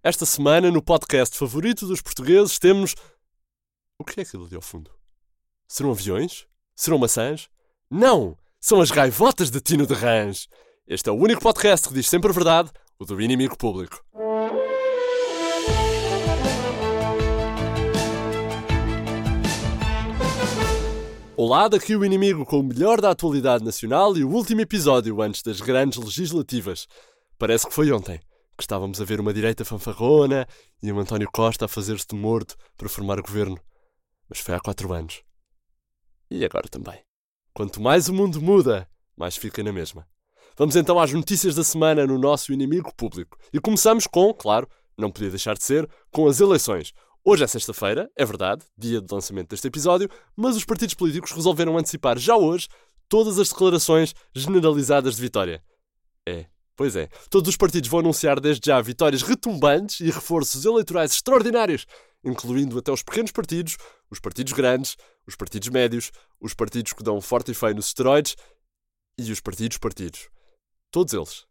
Esta semana, no podcast favorito dos portugueses, temos. O que é aquilo ali ao fundo? Serão aviões? Serão maçãs? Não! São as gaivotas de Tino de Rãs! Este é o único podcast que diz sempre a verdade, o do inimigo público. Olá, daqui o inimigo com o melhor da atualidade nacional e o último episódio antes das grandes legislativas. Parece que foi ontem que estávamos a ver uma direita fanfarrona e um António Costa a fazer-se de morto para formar governo. Mas foi há quatro anos. E agora também. Quanto mais o mundo muda, mais fica na mesma. Vamos então às notícias da semana no nosso inimigo público. E começamos com, claro, não podia deixar de ser, com as eleições. Hoje é sexta-feira, é verdade, dia de lançamento deste episódio, mas os partidos políticos resolveram antecipar já hoje todas as declarações generalizadas de vitória. É, pois é. Todos os partidos vão anunciar desde já vitórias retumbantes e reforços eleitorais extraordinários, incluindo até os pequenos partidos, os partidos grandes, os partidos médios, os partidos que dão forte e feio nos esteroides e os partidos partidos. Todos eles.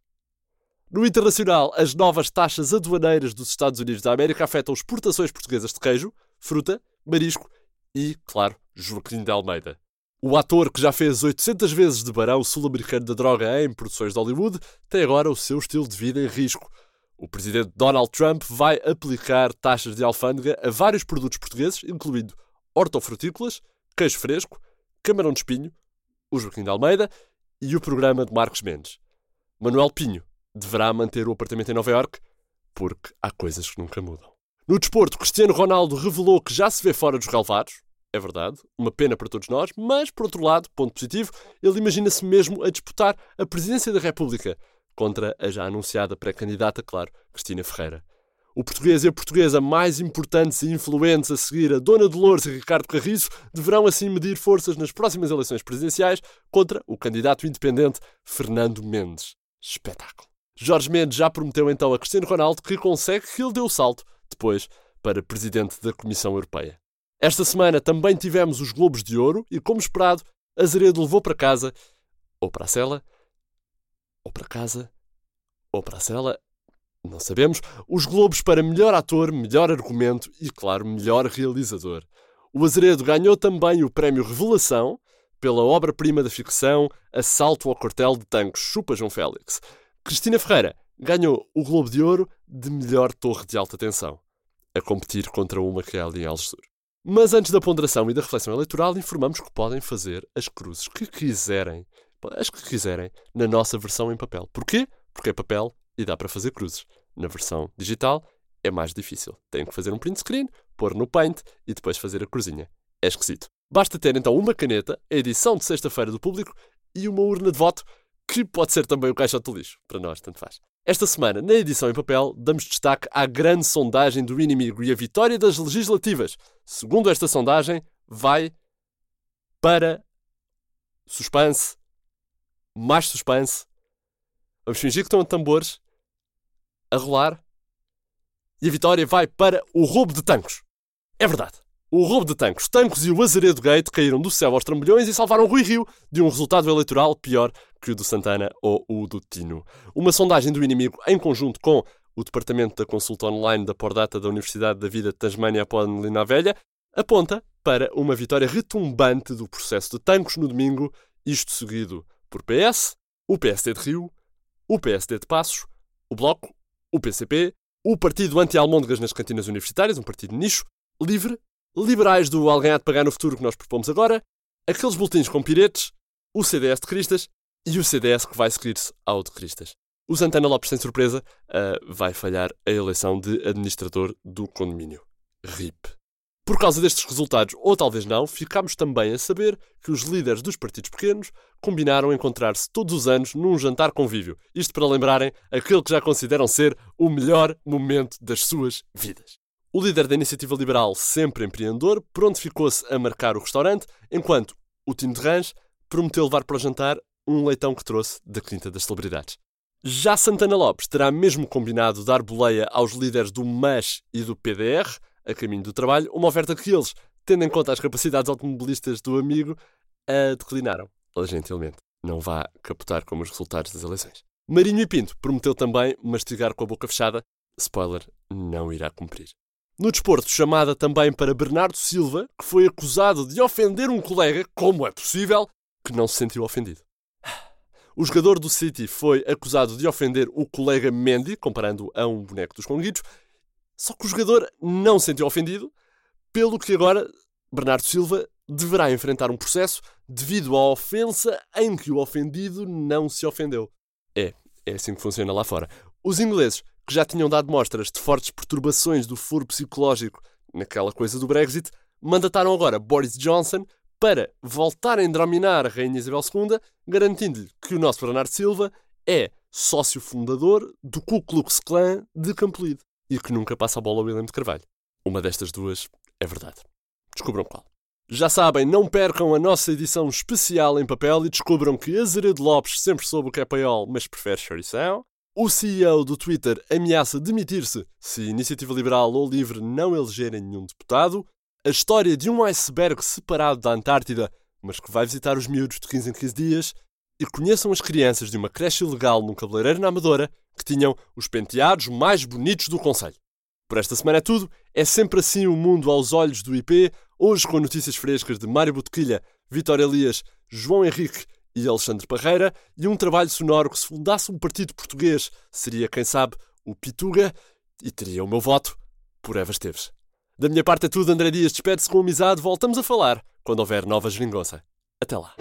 No internacional, as novas taxas aduaneiras dos Estados Unidos da América afetam exportações portuguesas de queijo, fruta, marisco e, claro, Joaquim de Almeida. O ator que já fez 800 vezes de barão sul-americano da droga em produções de Hollywood tem agora o seu estilo de vida em risco. O presidente Donald Trump vai aplicar taxas de alfândega a vários produtos portugueses, incluindo hortofrutícolas, queijo fresco, camarão de espinho, o Joaquim de Almeida e o programa de Marcos Mendes. Manuel Pinho, deverá manter o apartamento em Nova York, porque há coisas que nunca mudam. No desporto, Cristiano Ronaldo revelou que já se vê fora dos relevados. É verdade, uma pena para todos nós, mas, por outro lado, ponto positivo, ele imagina-se mesmo a disputar a presidência da República contra a já anunciada pré-candidata, claro, Cristina Ferreira. O português e a portuguesa mais importantes e influentes a seguir a Dona Dolores e Ricardo Carriço deverão assim medir forças nas próximas eleições presidenciais contra o candidato independente Fernando Mendes. Espetáculo! Jorge Mendes já prometeu então a Cristiano Ronaldo que consegue que ele dê o salto depois para presidente da Comissão Europeia. Esta semana também tivemos os Globos de Ouro e, como esperado, Azeredo levou para casa, ou para a cela, ou para casa, ou para a cela, não sabemos, os Globos para melhor ator, melhor argumento e, claro, melhor realizador. O Azeredo ganhou também o prémio Revelação pela obra-prima da ficção Assalto ao Quartel de Tanques Chupa João Félix. Cristina Ferreira ganhou o Globo de Ouro de melhor torre de alta tensão, a competir contra uma que é ali em Algesur. Mas antes da ponderação e da reflexão eleitoral, informamos que podem fazer as cruzes que quiserem, as que quiserem, na nossa versão em papel. Porquê? Porque é papel e dá para fazer cruzes. Na versão digital é mais difícil. Tem que fazer um print screen, pôr no Paint e depois fazer a cruzinha. É esquisito. Basta ter então uma caneta, a edição de sexta-feira do público e uma urna de voto que pode ser também o caixote de lixo. Para nós, tanto faz. Esta semana, na edição em papel, damos destaque à grande sondagem do inimigo e a vitória das legislativas. Segundo esta sondagem, vai para suspense, mais suspense. Vamos fingir que estão tambores a rolar. E a vitória vai para o roubo de tanques. É verdade. O roubo de tanques. Os tanques e o Azeredo Gate caíram do céu aos trambolhões e salvaram Rui Rio de um resultado eleitoral pior que o do Santana ou o do Tino. Uma sondagem do inimigo em conjunto com o Departamento da Consulta Online da Pordata da Universidade da Vida de Tasmânia após Velha aponta para uma vitória retumbante do processo de tanques no domingo, isto seguido por PS, o PSD de Rio, o PSD de Passos, o Bloco, o PCP, o Partido Anti-Almôndegas nas Cantinas Universitárias, um partido nicho, Livre liberais do Alguém há de pagar no futuro que nós propomos agora, aqueles boletins com piretes, o CDS de Cristas e o CDS que vai seguir-se ao de Cristas. O Santana Lopes, sem surpresa, uh, vai falhar a eleição de administrador do condomínio. RIP. Por causa destes resultados, ou talvez não, ficámos também a saber que os líderes dos partidos pequenos combinaram encontrar-se todos os anos num jantar convívio. Isto para lembrarem aquele que já consideram ser o melhor momento das suas vidas. O líder da iniciativa liberal, sempre empreendedor, prontificou-se a marcar o restaurante, enquanto o Tino de Rãs prometeu levar para o jantar um leitão que trouxe da Quinta das Celebridades. Já Santana Lopes terá mesmo combinado dar boleia aos líderes do MAS e do PDR, a caminho do trabalho, uma oferta que eles, tendo em conta as capacidades automobilistas do amigo, a declinaram. Gentilmente, não vá capotar como os resultados das eleições. Marinho e Pinto prometeu também mastigar com a boca fechada Spoiler, não irá cumprir. No desporto, chamada também para Bernardo Silva, que foi acusado de ofender um colega, como é possível, que não se sentiu ofendido. O jogador do City foi acusado de ofender o colega Mendy, comparando a um boneco dos Conguitos, só que o jogador não se sentiu ofendido, pelo que agora Bernardo Silva deverá enfrentar um processo devido à ofensa em que o ofendido não se ofendeu. É, é assim que funciona lá fora. Os ingleses, que já tinham dado mostras de fortes perturbações do foro psicológico naquela coisa do Brexit, mandataram agora Boris Johnson para voltar a endrominar a Rainha Isabel II, garantindo-lhe que o nosso Bernardo Silva é sócio fundador do Ku Klux Klan de Campolide e que nunca passa a bola ao William de Carvalho. Uma destas duas é verdade. Descubram qual. Já sabem, não percam a nossa edição especial em papel e descubram que Azeredo Lopes sempre soube o que é paiol, mas prefere chorição. O CEO do Twitter ameaça demitir-se se a Iniciativa Liberal ou Livre não elegerem nenhum deputado. A história de um iceberg separado da Antártida, mas que vai visitar os miúdos de 15 em 15 dias. E conheçam as crianças de uma creche ilegal num cabeleireiro na Amadora que tinham os penteados mais bonitos do Conselho. Por esta semana é tudo. É sempre assim o mundo aos olhos do IP. Hoje com notícias frescas de Mário Botequilha, Vitor Elias, João Henrique e Alexandre Parreira e um trabalho sonoro que se fundasse um partido português seria, quem sabe, o Pituga e teria o meu voto por Eva Esteves. Da minha parte é tudo. André Dias despede-se com amizade. Voltamos a falar quando houver nova geringonça. Até lá.